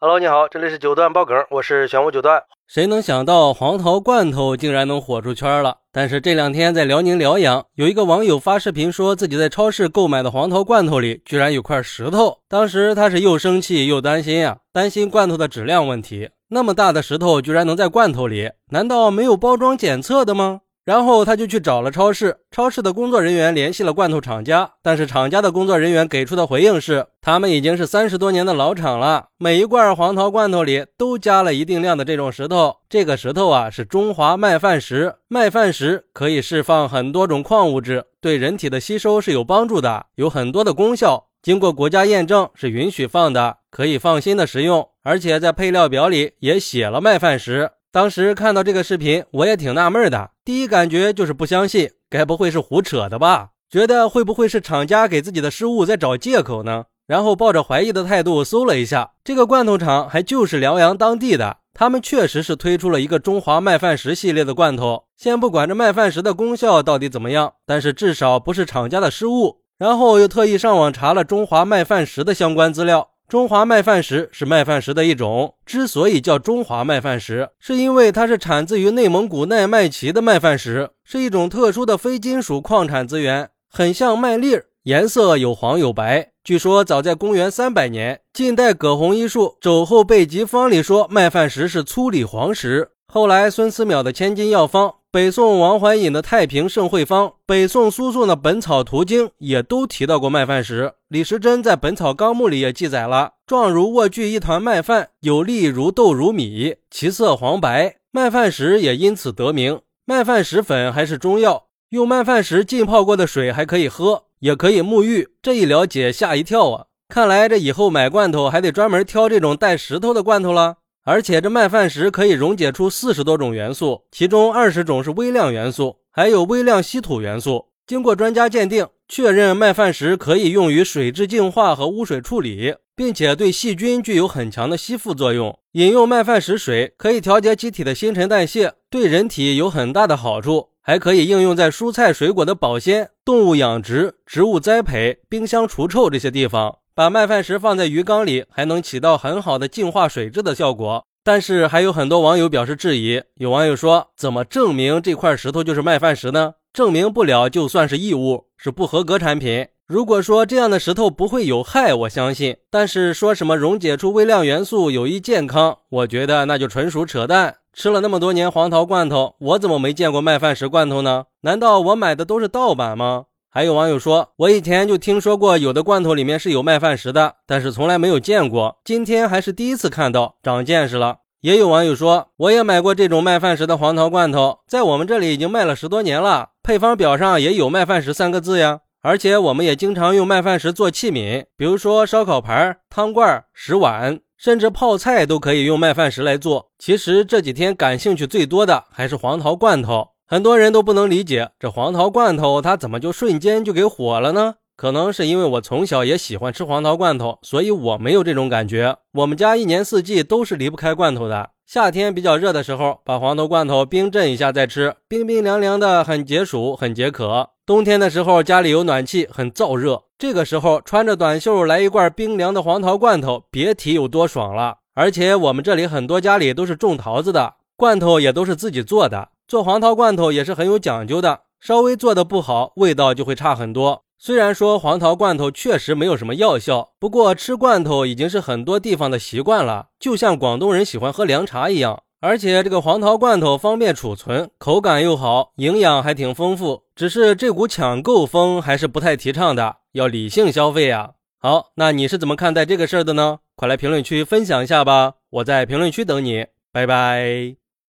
Hello，你好，这里是九段爆梗，我是玄武九段。谁能想到黄桃罐头竟然能火出圈了？但是这两天在辽宁辽阳，有一个网友发视频说自己在超市购买的黄桃罐头里居然有块石头。当时他是又生气又担心呀，担心罐头的质量问题。那么大的石头居然能在罐头里，难道没有包装检测的吗？然后他就去找了超市，超市的工作人员联系了罐头厂家，但是厂家的工作人员给出的回应是，他们已经是三十多年的老厂了，每一罐黄桃罐头里都加了一定量的这种石头，这个石头啊是中华麦饭石，麦饭石可以释放很多种矿物质，对人体的吸收是有帮助的，有很多的功效，经过国家验证是允许放的，可以放心的食用，而且在配料表里也写了麦饭石。当时看到这个视频，我也挺纳闷的。第一感觉就是不相信，该不会是胡扯的吧？觉得会不会是厂家给自己的失误在找借口呢？然后抱着怀疑的态度搜了一下，这个罐头厂还就是辽阳当地的，他们确实是推出了一个中华麦饭石系列的罐头。先不管这麦饭石的功效到底怎么样，但是至少不是厂家的失误。然后又特意上网查了中华麦饭石的相关资料。中华麦饭石是麦饭石的一种，之所以叫中华麦饭石，是因为它是产自于内蒙古奈麦旗的麦饭石，是一种特殊的非金属矿产资源，很像麦粒儿，颜色有黄有白。据说早在公元三百年，晋代葛洪医术《肘后备急方》里说麦饭石是粗里黄石。后来孙思邈的《千金药方》。北宋王怀隐的《太平盛会方》，北宋苏颂的《本草图经》也都提到过麦饭石。李时珍在《本草纲目》里也记载了：状如卧具一团麦饭，有粒如豆如米，其色黄白。麦饭石也因此得名。麦饭石粉还是中药，用麦饭石浸泡过的水还可以喝，也可以沐浴。这一了解，吓一跳啊！看来这以后买罐头还得专门挑这种带石头的罐头了。而且这麦饭石可以溶解出四十多种元素，其中二十种是微量元素，还有微量稀土元素。经过专家鉴定，确认麦饭石可以用于水质净化和污水处理，并且对细菌具有很强的吸附作用。饮用麦饭石水可以调节机体的新陈代谢，对人体有很大的好处，还可以应用在蔬菜水果的保鲜、动物养殖、植物栽培、冰箱除臭这些地方。把麦饭石放在鱼缸里，还能起到很好的净化水质的效果。但是还有很多网友表示质疑。有网友说：“怎么证明这块石头就是麦饭石呢？证明不了就算是异物，是不合格产品。如果说这样的石头不会有害，我相信。但是说什么溶解出微量元素有益健康，我觉得那就纯属扯淡。吃了那么多年黄桃罐头，我怎么没见过麦饭石罐头呢？难道我买的都是盗版吗？”还有网友说，我以前就听说过有的罐头里面是有麦饭石的，但是从来没有见过，今天还是第一次看到，长见识了。也有网友说，我也买过这种麦饭石的黄桃罐头，在我们这里已经卖了十多年了，配方表上也有麦饭石三个字呀。而且我们也经常用麦饭石做器皿，比如说烧烤盘、汤罐、石碗，甚至泡菜都可以用麦饭石来做。其实这几天感兴趣最多的还是黄桃罐头。很多人都不能理解，这黄桃罐头它怎么就瞬间就给火了呢？可能是因为我从小也喜欢吃黄桃罐头，所以我没有这种感觉。我们家一年四季都是离不开罐头的。夏天比较热的时候，把黄桃罐头冰镇一下再吃，冰冰凉凉的，很解暑，很解渴。冬天的时候家里有暖气，很燥热，这个时候穿着短袖来一罐冰凉的黄桃罐头，别提有多爽了。而且我们这里很多家里都是种桃子的，罐头也都是自己做的。做黄桃罐头也是很有讲究的，稍微做的不好，味道就会差很多。虽然说黄桃罐头确实没有什么药效，不过吃罐头已经是很多地方的习惯了，就像广东人喜欢喝凉茶一样。而且这个黄桃罐头方便储存，口感又好，营养还挺丰富。只是这股抢购风还是不太提倡的，要理性消费呀。好，那你是怎么看待这个事儿的呢？快来评论区分享一下吧，我在评论区等你，拜拜。